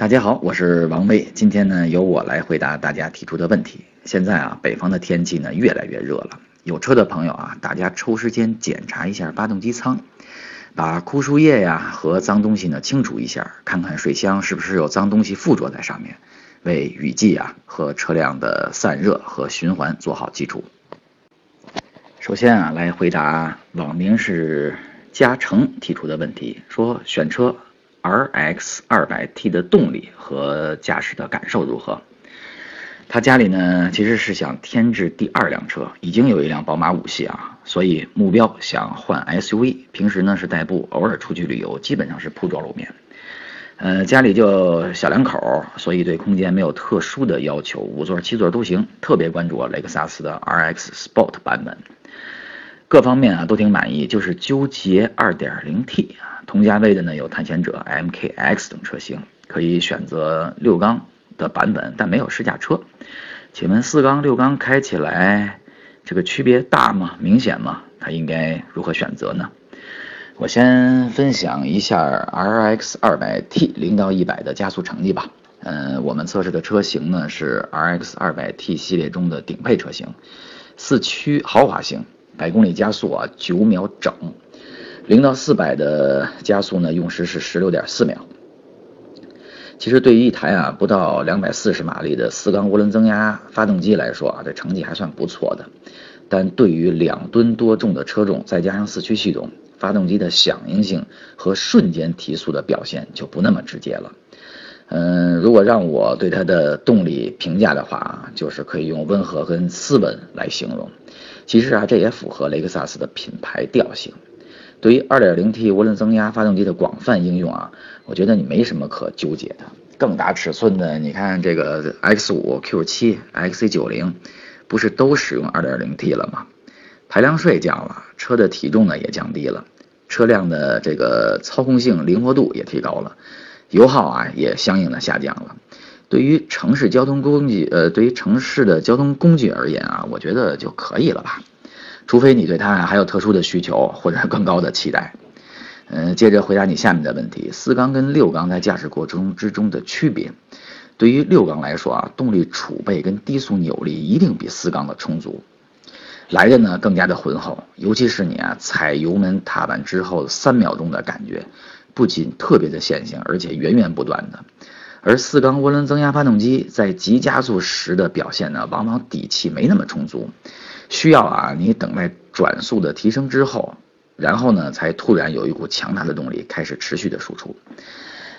大家好，我是王威，今天呢由我来回答大家提出的问题。现在啊，北方的天气呢越来越热了，有车的朋友啊，大家抽时间检查一下发动机舱，把枯树叶呀和脏东西呢清除一下，看看水箱是不是有脏东西附着在上面，为雨季啊和车辆的散热和循环做好基础。首先啊，来回答网名是嘉诚提出的问题，说选车。RX 200T 的动力和驾驶的感受如何？他家里呢，其实是想添置第二辆车，已经有一辆宝马五系啊，所以目标想换 SUV。平时呢是代步，偶尔出去旅游，基本上是铺装路面。呃，家里就小两口，所以对空间没有特殊的要求，五座、七座都行。特别关注雷克萨斯的 RX Sport 版本，各方面啊都挺满意，就是纠结 2.0T 啊。同价位的呢有探险者、MKX 等车型，可以选择六缸的版本，但没有试驾车。请问四缸、六缸开起来这个区别大吗？明显吗？它应该如何选择呢？我先分享一下 RX 200T 零到一百的加速成绩吧。嗯，我们测试的车型呢是 RX 200T 系列中的顶配车型，四驱豪华型，百公里加速啊九秒整。零到四百的加速呢，用时是十六点四秒。其实对于一台啊不到两百四十马力的四缸涡轮增压发动机来说啊，这成绩还算不错的。但对于两吨多重的车重，再加上四驱系统，发动机的响应性和瞬间提速的表现就不那么直接了。嗯，如果让我对它的动力评价的话，就是可以用温和跟斯文来形容。其实啊，这也符合雷克萨斯的品牌调性。对于 2.0T 涡轮增压发动机的广泛应用啊，我觉得你没什么可纠结的。更大尺寸的，你看这个 X5、Q7、XC90，不是都使用 2.0T 了吗？排量税降了，车的体重呢也降低了，车辆的这个操控性、灵活度也提高了，油耗啊也相应的下降了。对于城市交通工具，呃，对于城市的交通工具而言啊，我觉得就可以了吧。除非你对它还有特殊的需求或者更高的期待，嗯，接着回答你下面的问题：四缸跟六缸在驾驶过程之中的区别。对于六缸来说啊，动力储备跟低速扭力一定比四缸的充足，来的呢更加的浑厚。尤其是你啊踩油门踏板之后三秒钟的感觉，不仅特别的线性，而且源源不断的。而四缸涡轮增压发动机在急加速时的表现呢，往往底气没那么充足。需要啊，你等待转速的提升之后，然后呢，才突然有一股强大的动力开始持续的输出。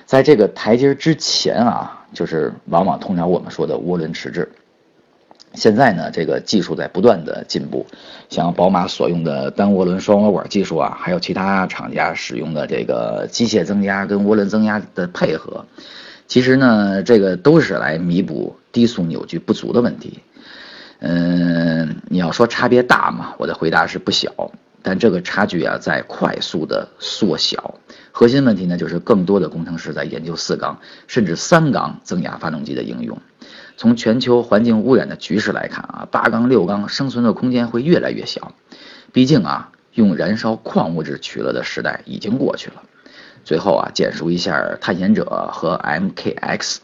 在这个台阶之前啊，就是往往通常我们说的涡轮迟滞。现在呢，这个技术在不断的进步，像宝马所用的单涡轮双涡管技术啊，还有其他厂家使用的这个机械增压跟涡轮增压的配合，其实呢，这个都是来弥补低速扭矩不足的问题。嗯，你要说差别大吗？我的回答是不小，但这个差距啊在快速的缩小。核心问题呢，就是更多的工程师在研究四缸甚至三缸增压发动机的应用。从全球环境污染的局势来看啊，八缸六缸生存的空间会越来越小。毕竟啊，用燃烧矿物质取乐的时代已经过去了。最后啊，简述一下探险者和 MKX。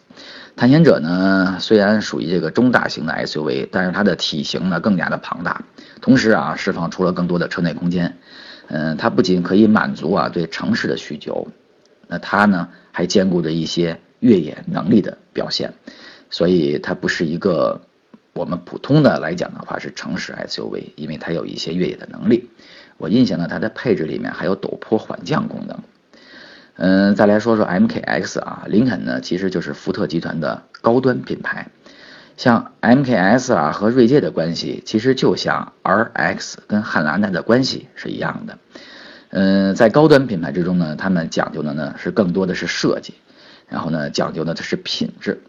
探险者呢，虽然属于这个中大型的 SUV，但是它的体型呢更加的庞大，同时啊释放出了更多的车内空间。嗯，它不仅可以满足啊对城市的需求，那它呢还兼顾着一些越野能力的表现，所以它不是一个我们普通的来讲的话是城市 SUV，因为它有一些越野的能力。我印象呢，它的配置里面还有陡坡缓降功能。嗯，再来说说 MKX 啊，林肯呢其实就是福特集团的高端品牌，像 MKS 啊和锐界的关系，其实就像 RX 跟汉兰达的关系是一样的。嗯，在高端品牌之中呢，他们讲究的呢是更多的是设计，然后呢讲究的它是品质，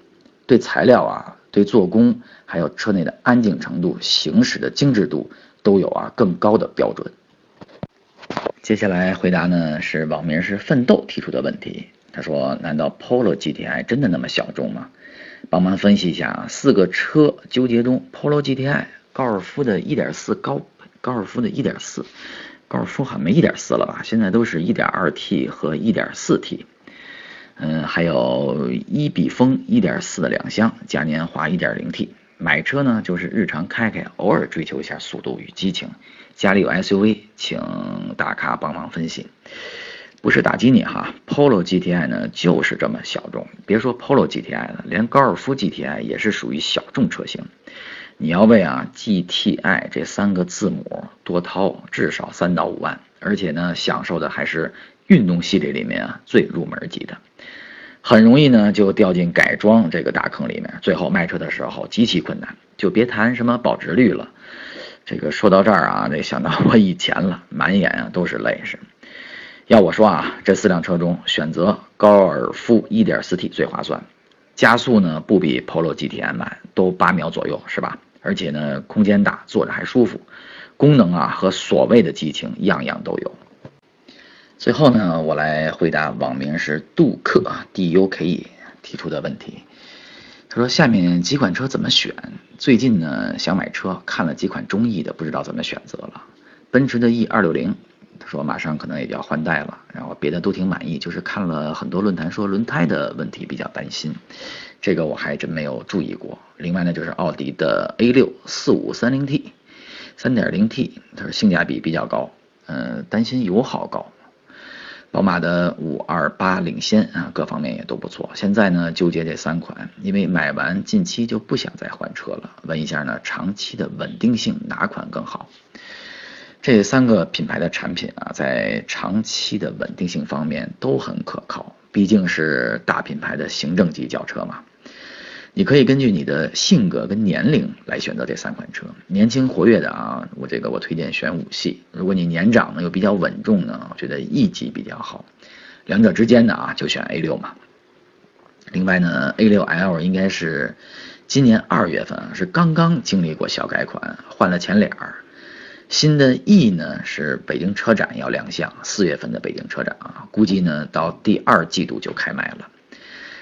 对材料啊、对做工，还有车内的安静程度、行驶的精致度，都有啊更高的标准。接下来回答呢是网名是奋斗提出的问题。他说：“难道 Polo GTI 真的那么小众吗？”帮忙分析一下啊，四个车纠结中，Polo GTI、高尔夫的1.4高，高尔夫的1.4，高尔夫好像没1.4了吧？现在都是一点二 T 和 1.4T。嗯，还有一比风一点四的两厢，嘉年华一点零 T。买车呢，就是日常开开，偶尔追求一下速度与激情。家里有 SUV，请大咖帮忙分析。不是打击你哈，Polo GTI 呢就是这么小众。别说 Polo GTI 了，连高尔夫 GTI 也是属于小众车型。你要为啊 GTI 这三个字母多掏至少三到五万，而且呢，享受的还是运动系列里面啊最入门级的。很容易呢，就掉进改装这个大坑里面，最后卖车的时候极其困难。就别谈什么保值率了。这个说到这儿啊，得想到我以前了，满眼啊都是泪是。要我说啊，这四辆车中选择高尔夫 1.4T 最划算，加速呢不比 Polo GTI 慢，都八秒左右是吧？而且呢空间大，坐着还舒服，功能啊和所谓的激情样样都有。最后呢，我来回答网名是杜克 DUKE 提出的问题。他说：“下面几款车怎么选？最近呢想买车，看了几款中意的，不知道怎么选择了。奔驰的 E 二六零，他说马上可能也要换代了。然后别的都挺满意，就是看了很多论坛说轮胎的问题比较担心，这个我还真没有注意过。另外呢，就是奥迪的 A 六四五三零 T，三点零 T，他说性价比比较高，嗯，担心油耗高。”宝马的五二八领先啊，各方面也都不错。现在呢，纠结这三款，因为买完近期就不想再换车了。问一下呢，长期的稳定性哪款更好？这三个品牌的产品啊，在长期的稳定性方面都很可靠，毕竟是大品牌的行政级轿车嘛。你可以根据你的性格跟年龄来选择这三款车。年轻活跃的啊，我这个我推荐选五系。如果你年长呢又比较稳重呢，我觉得 E 级比较好。两者之间的啊，就选 A 六嘛。另外呢，A 六 L 应该是今年二月份是刚刚经历过小改款，换了前脸儿。新的 E 呢是北京车展要亮相，四月份的北京车展啊，估计呢到第二季度就开卖了。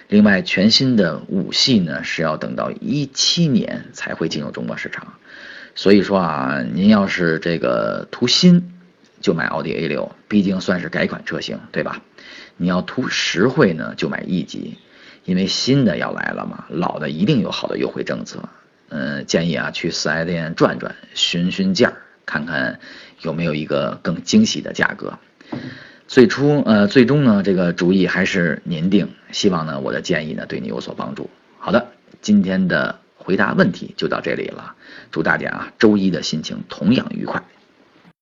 另外，全新的五系呢是要等到一七年才会进入中国市场，所以说啊，您要是这个图新，就买奥迪 A 六，毕竟算是改款车型，对吧？你要图实惠呢，就买 E 级，因为新的要来了嘛，老的一定有好的优惠政策。嗯，建议啊去四 S 店转转，询询价，看看有没有一个更惊喜的价格。最初，呃，最终呢，这个主意还是您定。希望呢，我的建议呢，对你有所帮助。好的，今天的回答问题就到这里了。祝大家啊，周一的心情同样愉快。